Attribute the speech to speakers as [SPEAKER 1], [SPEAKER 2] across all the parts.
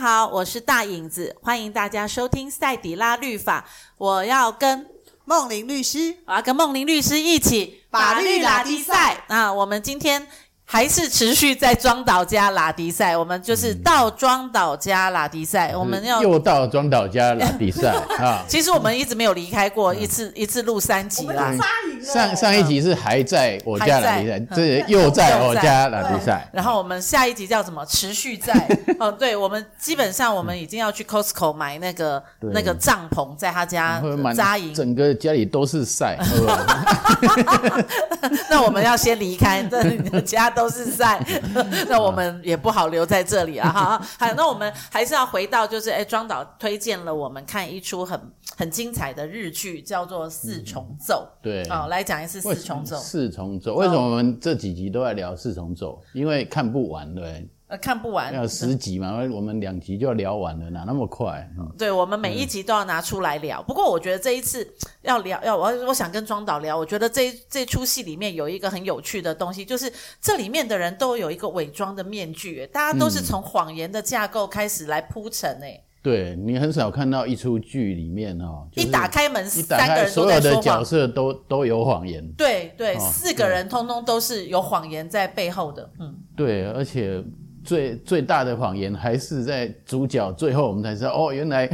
[SPEAKER 1] 好，我是大影子，欢迎大家收听赛底拉律法。我要跟
[SPEAKER 2] 梦玲律师，
[SPEAKER 1] 我要跟梦玲律师一起
[SPEAKER 2] 法律拉力赛
[SPEAKER 1] 啊！我们今天。还是持续在庄岛加拉迪赛，我们就是到庄岛加拉迪赛，嗯、我们要
[SPEAKER 3] 又到庄岛加拉迪赛 啊！
[SPEAKER 1] 其实我们一直没有离开过，一次一次录三集啦。
[SPEAKER 3] 上上一集是还在我家拉迪赛，这又在我家拉迪赛。
[SPEAKER 1] 然后我们下一集叫什么？持续在 哦，对，我们基本上我们已经要去 Costco 买那个那个帐篷，在他家扎营，
[SPEAKER 3] 整个家里都是赛。
[SPEAKER 1] 那我们要先离开，这你的家都。都是在，那我们也不好留在这里啊！好，好，那我们还是要回到，就是哎，庄导推荐了我们看一出很很精彩的日剧，叫做《四重奏》。
[SPEAKER 3] 嗯、对，
[SPEAKER 1] 好，来讲一次《四重奏》。
[SPEAKER 3] 四重奏，为什么我们这几集都在聊《四重奏》？因为看不完，对。
[SPEAKER 1] 呃，看不完，
[SPEAKER 3] 要十集嘛，嗯、我们两集就要聊完了，哪那么快？
[SPEAKER 1] 嗯、对，我们每一集都要拿出来聊。嗯、不过我觉得这一次要聊，要我我想跟庄导聊，我觉得这这出戏里面有一个很有趣的东西，就是这里面的人都有一个伪装的面具，大家都是从谎言的架构开始来铺陈，哎、嗯，
[SPEAKER 3] 对，你很少看到一出剧里面哦，
[SPEAKER 1] 就是、一打开门，
[SPEAKER 3] 一打开
[SPEAKER 1] 三个人
[SPEAKER 3] 所有的角色都都有谎言，
[SPEAKER 1] 对对，哦、四个人通通都是有谎言在背后的，嗯，
[SPEAKER 3] 对，而且。最最大的谎言还是在主角最后，我们才知道哦，原来，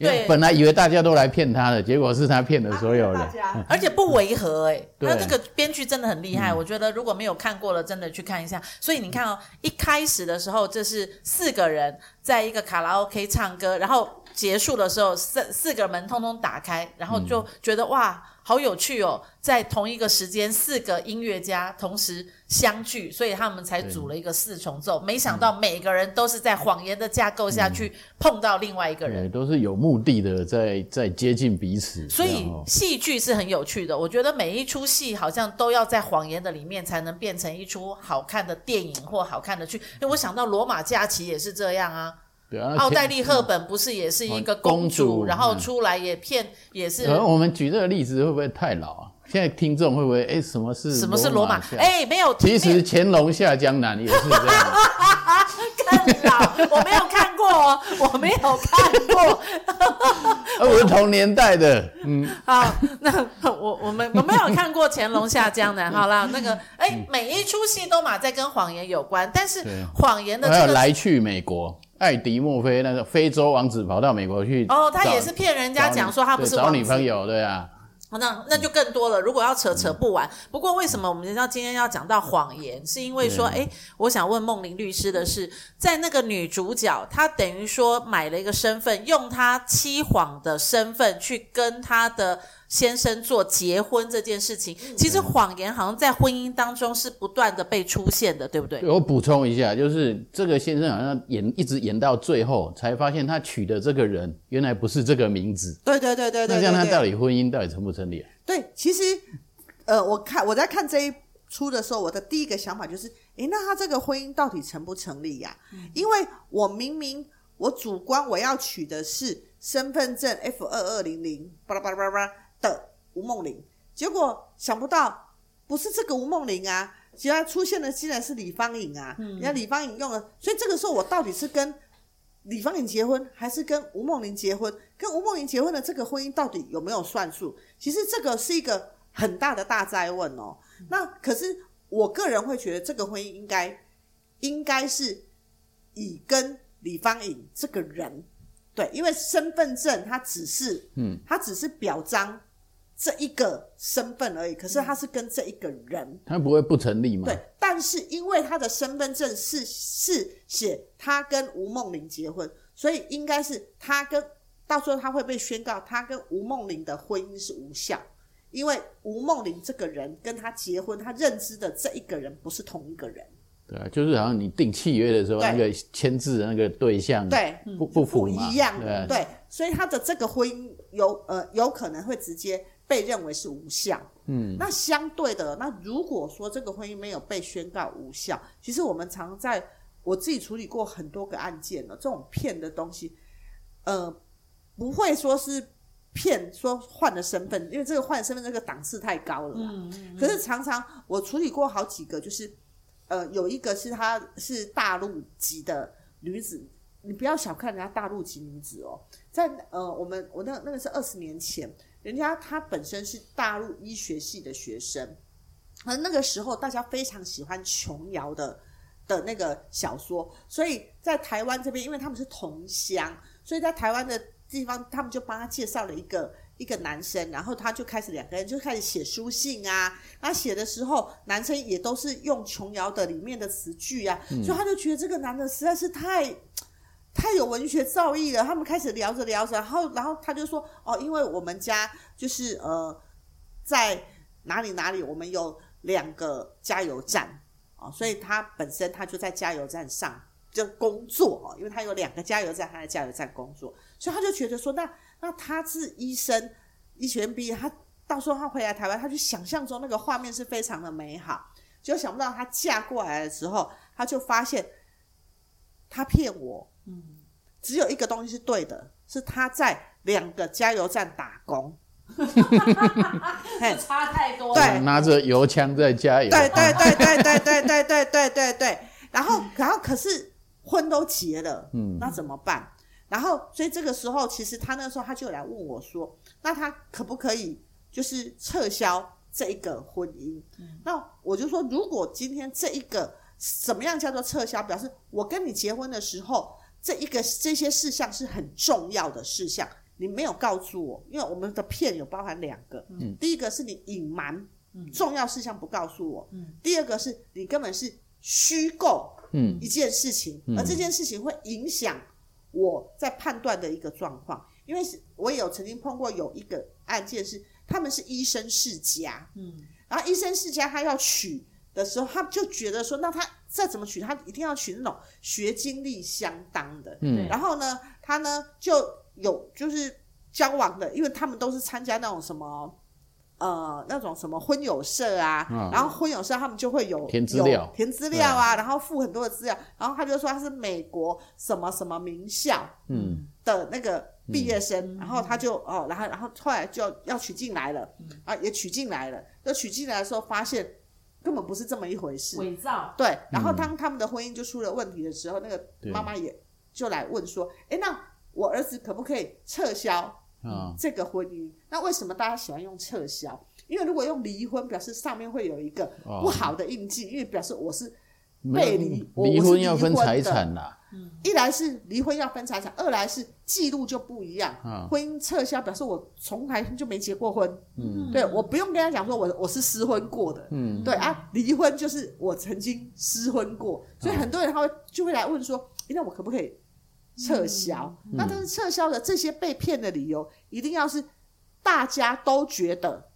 [SPEAKER 3] 原来本来以为大家都来骗他的，结果是他骗了所有人，
[SPEAKER 1] 而且不违和哎，他这个编剧真的很厉害，我觉得如果没有看过了，真的去看一下。所以你看哦，一开始的时候这是四个人在一个卡拉 OK 唱歌，然后结束的时候四四个门通通打开，然后就觉得哇。好有趣哦，在同一个时间，四个音乐家同时相聚，所以他们才组了一个四重奏。没想到每个人都是在谎言的架构下去碰到另外一个人，
[SPEAKER 3] 都是有目的的在在接近彼此。
[SPEAKER 1] 所以戏剧是很有趣的，我觉得每一出戏好像都要在谎言的里面才能变成一出好看的电影或好看的剧。因为我想到《罗马假期》也是这样啊。对啊，奥黛丽·赫本不是也是一个公主，公主然后出来也骗，也是。
[SPEAKER 3] 我们举这个例子会不会太老啊？现在听众会不会哎，什么是
[SPEAKER 1] 什么是罗马？哎，没有。
[SPEAKER 3] 其实乾隆下江南也是
[SPEAKER 1] 这样。我没有看过哦，我没有看过。
[SPEAKER 3] 我是同年代的，嗯。
[SPEAKER 1] 好，那我我们我没有看过乾隆下江南。好了，那个哎，每一出戏都嘛在跟谎言有关，但是谎言的这个。
[SPEAKER 3] 还有来去美国。艾迪墨菲那个非洲王子跑到美国去
[SPEAKER 1] 哦，他也是骗人家讲说他不是
[SPEAKER 3] 找女朋友，对啊。
[SPEAKER 1] 那那就更多了。如果要扯扯不完。不过为什么我们要今天要讲到谎言？是因为说，哎，我想问梦玲律师的是，在那个女主角，她等于说买了一个身份，用她欺谎的身份去跟她的。先生做结婚这件事情，其实谎言好像在婚姻当中是不断的被出现的，对不对？
[SPEAKER 3] 我补充一下，就是这个先生好像演一直演到最后，才发现他娶的这个人原来不是这个名字。
[SPEAKER 2] 对对对对对。
[SPEAKER 3] 那这样他到底婚姻到底成不成立啊？
[SPEAKER 2] 对，其实，呃，我看我在看这一出的时候，我的第一个想法就是，诶，那他这个婚姻到底成不成立呀？嗯。因为我明明我主观我要娶的是身份证 F 二二零零，巴拉巴拉巴拉。的吴梦玲，结果想不到不是这个吴梦玲啊，其他出现的竟然是李芳颖啊！嗯，人家李芳颖用了，所以这个时候我到底是跟李芳颖结婚，还是跟吴梦玲结婚？跟吴梦玲结婚的这个婚姻到底有没有算数？其实这个是一个很大的大哉问哦。那可是我个人会觉得这个婚姻应该应该是以跟李芳颖这个人对，因为身份证它只是嗯，它只是表彰。这一个身份而已，可是他是跟这一个人，
[SPEAKER 3] 他不会不成立吗？
[SPEAKER 2] 对，但是因为他的身份证是是写他跟吴梦玲结婚，所以应该是他跟到时候他会被宣告他跟吴梦玲的婚姻是无效，因为吴梦玲这个人跟他结婚，他认知的这一个人不是同一个人。
[SPEAKER 3] 对啊，就是好像你订契约的时候，那个签字的那个对象对不不符
[SPEAKER 2] 一样的对，对，所以他的这个婚姻有呃有可能会直接。被认为是无效，嗯，那相对的，那如果说这个婚姻没有被宣告无效，其实我们常在我自己处理过很多个案件了，这种骗的东西，呃，不会说是骗说换了身份，因为这个换身份这个档次太高了，嗯，嗯，嗯，可是常常我处理过好几个，就是呃，有一个是她是大陆籍的女子，你不要小看人家大陆籍女子哦，在呃，我们我那那个是二十年前，人家他本身是大陆医学系的学生，而那个时候大家非常喜欢琼瑶的的那个小说，所以在台湾这边，因为他们是同乡，所以在台湾的地方，他们就帮他介绍了一个一个男生，然后他就开始两个人就开始写书信啊，他写的时候，男生也都是用琼瑶的里面的词句啊，嗯、所以他就觉得这个男的实在是太。太有文学造诣了，他们开始聊着聊着，然后然后他就说哦，因为我们家就是呃在哪里哪里，我们有两个加油站哦，所以他本身他就在加油站上就工作哦，因为他有两个加油站，他在加油站工作，所以他就觉得说，那那他是医生，医学院毕业，他到时候他回来台湾，他就想象中那个画面是非常的美好，就想不到他嫁过来的时候，他就发现他骗我。嗯，只有一个东西是对的，是他在两个加油站打工，
[SPEAKER 1] 差太多了。
[SPEAKER 2] 对，
[SPEAKER 3] 拿着油枪在加油。
[SPEAKER 2] 对对对对对对对对对对对。然后，然后可是婚都结了，嗯，那怎么办？然后，所以这个时候，其实他那个时候他就来问我说：“那他可不可以就是撤销这一个婚姻？”嗯，那我就说：“如果今天这一个什么样叫做撤销？表示我跟你结婚的时候。”这一个这些事项是很重要的事项，你没有告诉我，因为我们的骗有包含两个，嗯，第一个是你隐瞒重要事项不告诉我，嗯，第二个是你根本是虚构，嗯，一件事情，嗯，而这件事情会影响我在判断的一个状况，因为是我也有曾经碰过有一个案件是他们是医生世家，嗯，然后医生世家他要娶的时候，他就觉得说，那他再怎么娶，他一定要娶那种学经历相当的。嗯，然后呢，他呢就有就是交往的，因为他们都是参加那种什么呃那种什么婚友社啊，嗯、然后婚友社他们就会有
[SPEAKER 3] 填资料，
[SPEAKER 2] 填资料啊，然后附很多的资料，然后他就说他是美国什么什么名校嗯的那个毕业生，嗯、然后他就哦，然后然后后来就要娶进来了，啊也娶进来了，就娶进来的时候发现。根本不是这么一回事，
[SPEAKER 1] 伪造。
[SPEAKER 2] 对，然后当他们的婚姻就出了问题的时候，嗯、那个妈妈也就来问说：“哎，那我儿子可不可以撤销这个婚姻？哦、那为什么大家喜欢用撤销？因为如果用离婚，表示上面会有一个不好的印记，哦、因为表示我是被离，
[SPEAKER 3] 离婚要分财产啦。
[SPEAKER 2] 一来是离婚要分财产，二来是记录就不一样。哦、婚姻撤销表示我从来就没结过婚。嗯，对，我不用跟他讲说我我是失婚过的。嗯，对啊，离婚就是我曾经失婚过，所以很多人他会就会来问说，那我可不可以撤销？嗯、那但是撤销的这些被骗的理由，一定要是大家都觉得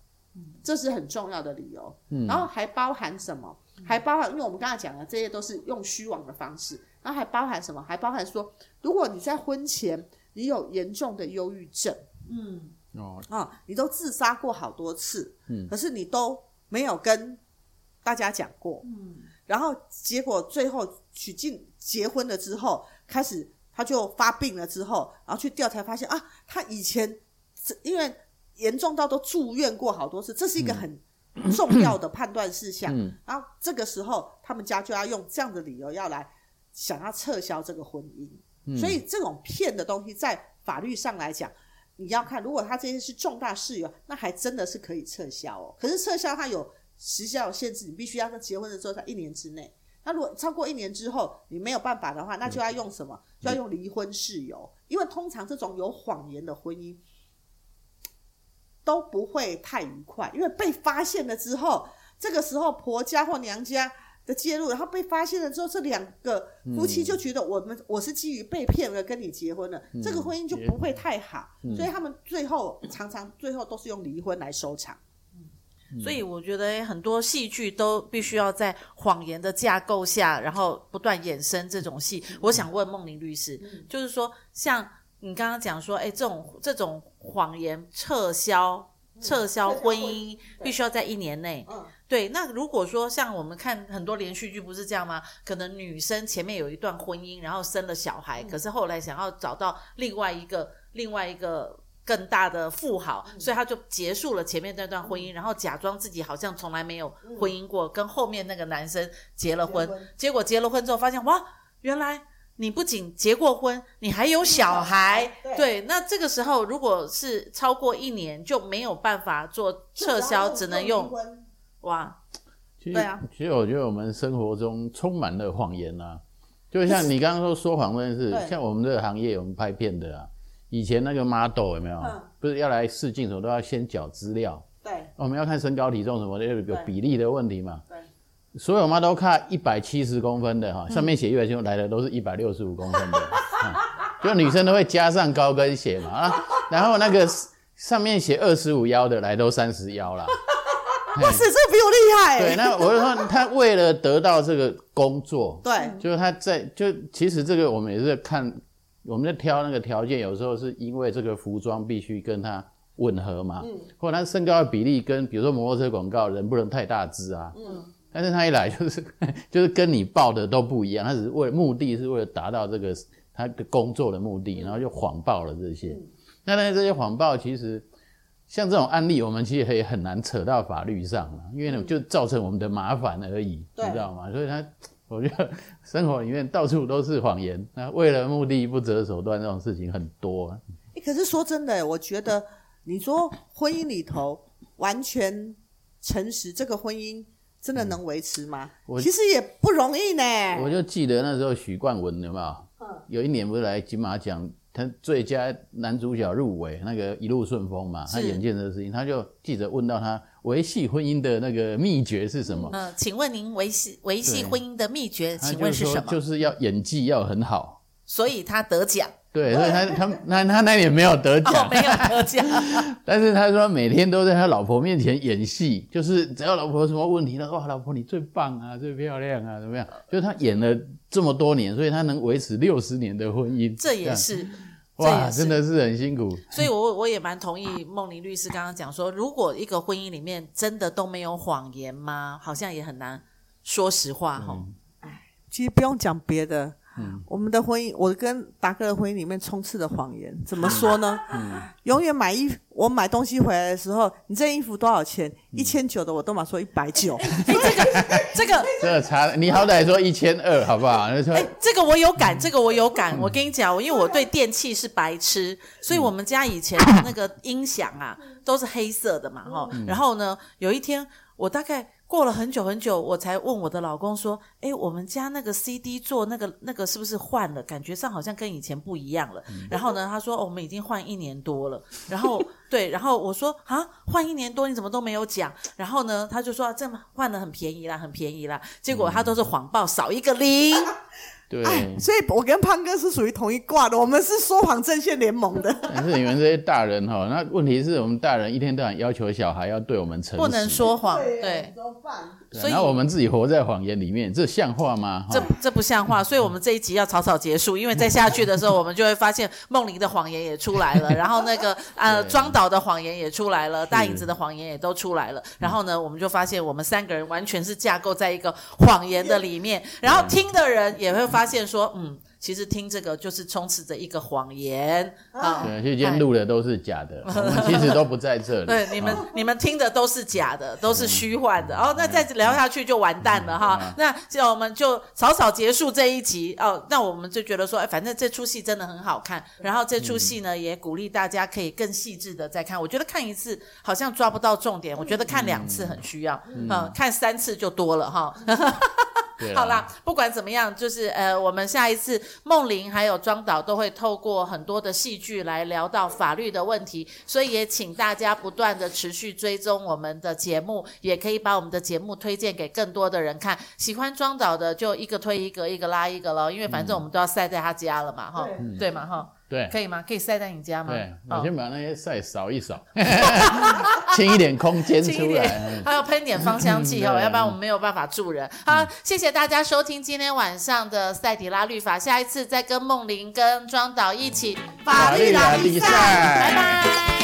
[SPEAKER 2] 这是很重要的理由。嗯，然后还包含什么？还包含，因为我们刚才讲的这些都是用虚妄的方式。那还包含什么？还包含说，如果你在婚前你有严重的忧郁症，嗯，哦，啊，你都自杀过好多次，嗯，可是你都没有跟大家讲过，嗯，然后结果最后娶进结婚了之后，开始他就发病了之后，然后去调查发现啊，他以前因为严重到都住院过好多次，这是一个很重要的判断事项，嗯，然后这个时候他们家就要用这样的理由要来。想要撤销这个婚姻，嗯、所以这种骗的东西在法律上来讲，你要看，如果他这些是重大事由，那还真的是可以撤销哦。可是撤销它有时效限制，你必须要在结婚的时候在一年之内。那如果超过一年之后你没有办法的话，那就要用什么？嗯、就要用离婚事由。因为通常这种有谎言的婚姻都不会太愉快，因为被发现了之后，这个时候婆家或娘家。的介入，然后被发现了之后，这两个夫妻就觉得我们、嗯、我是基于被骗而跟你结婚了，嗯、这个婚姻就不会太好，嗯、所以他们最后常常最后都是用离婚来收场。
[SPEAKER 1] 嗯、所以我觉得很多戏剧都必须要在谎言的架构下，然后不断衍生这种戏。嗯、我想问孟玲律师，嗯、就是说，像你刚刚讲说，哎，这种这种谎言撤销撤销婚姻，必须要在一年内。嗯对，那如果说像我们看很多连续剧，不是这样吗？可能女生前面有一段婚姻，然后生了小孩，嗯、可是后来想要找到另外一个另外一个更大的富豪，嗯、所以她就结束了前面那段婚姻，嗯、然后假装自己好像从来没有婚姻过，嗯、跟后面那个男生结了婚结果结了婚之后发现，哇，原来你不仅结过婚，你还有小孩，
[SPEAKER 2] 对，
[SPEAKER 1] 对，那这个时候如果是超过一年，就没有办法做撤销，只能用哇，
[SPEAKER 3] 其实
[SPEAKER 1] 对啊，
[SPEAKER 3] 其实我觉得我们生活中充满了谎言啊，就像你刚刚说说谎这件事，像我们这个行业，我们拍片的啊，以前那个 model 有没有？嗯、不是要来试镜什么都要先缴资料，
[SPEAKER 2] 对，
[SPEAKER 3] 我们要看身高体重什么的，有有比例的问题嘛，
[SPEAKER 2] 对。
[SPEAKER 3] 所有 model 卡一百七十公分的哈，上面写一百七来的都是一百六十五公分的，嗯，就女生都会加上高跟鞋嘛啊，然后那个上面写二十五腰的来都三十腰啦。
[SPEAKER 2] 哇塞，这个比我厉害。
[SPEAKER 3] 对，那我就说他为了得到这个工作，
[SPEAKER 2] 对，
[SPEAKER 3] 就是他在就其实这个我们也是看我们在挑那个条件，有时候是因为这个服装必须跟他吻合嘛，嗯，或者他身高的比例跟比如说摩托车广告人不能太大只啊，嗯。但是他一来就是 就是跟你报的都不一样，他只是为目的是为了达到这个他的工作的目的，然后就谎报了这些。那但是这些谎报其实像这种案例，我们其实也很难扯到法律上了，因为就造成我们的麻烦而已，你知道吗？所以他我觉得 生活里面到处都是谎言，那为了目的不择手段这种事情很多。
[SPEAKER 2] 欸，可是说真的，我觉得你说婚姻里头完全诚实，这个婚姻。真的能维持吗？
[SPEAKER 3] 我
[SPEAKER 2] 其实也不容易呢。
[SPEAKER 3] 我就记得那时候许冠文有没有？嗯，有一年不是来金马奖，他最佳男主角入围，那个一路顺风嘛，他演见这个事情，他就记者问到他维系婚姻的那个秘诀是什么？
[SPEAKER 1] 嗯，请问您维系维系婚姻的秘诀，请问是什么？
[SPEAKER 3] 就是要演技要很好，
[SPEAKER 1] 所以他得奖。
[SPEAKER 3] 对，所以他他那他那年没有得奖，
[SPEAKER 1] 哦，没有得奖。
[SPEAKER 3] 但是他说每天都在他老婆面前演戏，就是只要老婆有什么问题，他说哇，老婆你最棒啊，最漂亮啊，怎么样？就是他演了这么多年，所以他能维持六十年的婚姻，
[SPEAKER 1] 这也是
[SPEAKER 3] 哇，真的是很辛苦。
[SPEAKER 1] 所以我我也蛮同意梦玲律师刚刚讲说，如果一个婚姻里面真的都没有谎言吗？好像也很难说实话哈。
[SPEAKER 2] 哎、嗯，其实不用讲别的。嗯，我们的婚姻，我跟达哥的婚姻里面充斥着谎言，怎么说呢？嗯，永远买衣服，我买东西回来的时候，你这衣服多少钱？一千九的我都马说一百九。哎，这个，
[SPEAKER 1] 这个，
[SPEAKER 3] 这个差，你好歹说一千二，好不好？哎，
[SPEAKER 1] 这个我有感，这个我有感。我跟你讲，因为我对电器是白痴，所以我们家以前的那个音响啊，都是黑色的嘛，哈。然后呢，有一天我大概。过了很久很久，我才问我的老公说：“诶，我们家那个 CD 座那个那个是不是换了？感觉上好像跟以前不一样了。嗯”然后呢，他说：“哦，我们已经换一年多了。”然后 对，然后我说：“啊，换一年多你怎么都没有讲？”然后呢，他就说：“这么换的很便宜啦，很便宜啦。”结果他都是谎报，少一个零。
[SPEAKER 3] 对，
[SPEAKER 2] 所以我跟胖哥是属于同一挂的，我们是说谎阵线联盟的。
[SPEAKER 3] 但是你们这些大人哈，那问题是我们大人一天到晚要求小孩要对我们诚实，
[SPEAKER 1] 不能说谎，对，
[SPEAKER 2] 怎么办？
[SPEAKER 3] 所以我们自己活在谎言里面，这像话吗？
[SPEAKER 1] 这这不像话，所以我们这一集要草草结束，因为再下去的时候，我们就会发现梦玲的谎言也出来了，然后那个呃庄导的谎言也出来了，大影子的谎言也都出来了，然后呢，我们就发现我们三个人完全是架构在一个谎言的里面，然后听的人也会发现说，嗯。其实听这个就是充斥着一个谎言啊！
[SPEAKER 3] 对，今天录的都是假的，我们其实都不在这里。
[SPEAKER 1] 对，你们你们听的都是假的，都是虚幻的。哦，那再聊下去就完蛋了哈。那就我们就草草结束这一集哦。那我们就觉得说，哎，反正这出戏真的很好看。然后这出戏呢，也鼓励大家可以更细致的再看。我觉得看一次好像抓不到重点，我觉得看两次很需要。嗯，看三次就多了哈。好啦，不管怎么样，就是呃，我们下一次梦玲还有庄导都会透过很多的戏剧来聊到法律的问题，所以也请大家不断的持续追踪我们的节目，也可以把我们的节目推荐给更多的人看。喜欢庄导的就一个推一个，一个拉一个咯，因为反正我们都要晒在他家了嘛，哈、嗯，对嘛，哈。
[SPEAKER 3] 对，
[SPEAKER 1] 可以吗？可以晒在你家吗？
[SPEAKER 3] 对，我先把那些晒扫一扫，清一点空间出来，
[SPEAKER 1] 还要喷点芳香剂哦，要不然我们没有办法住人。好，谢谢大家收听今天晚上的赛迪拉律法，下一次再跟梦玲跟庄导一起法律拉力赛，拜拜。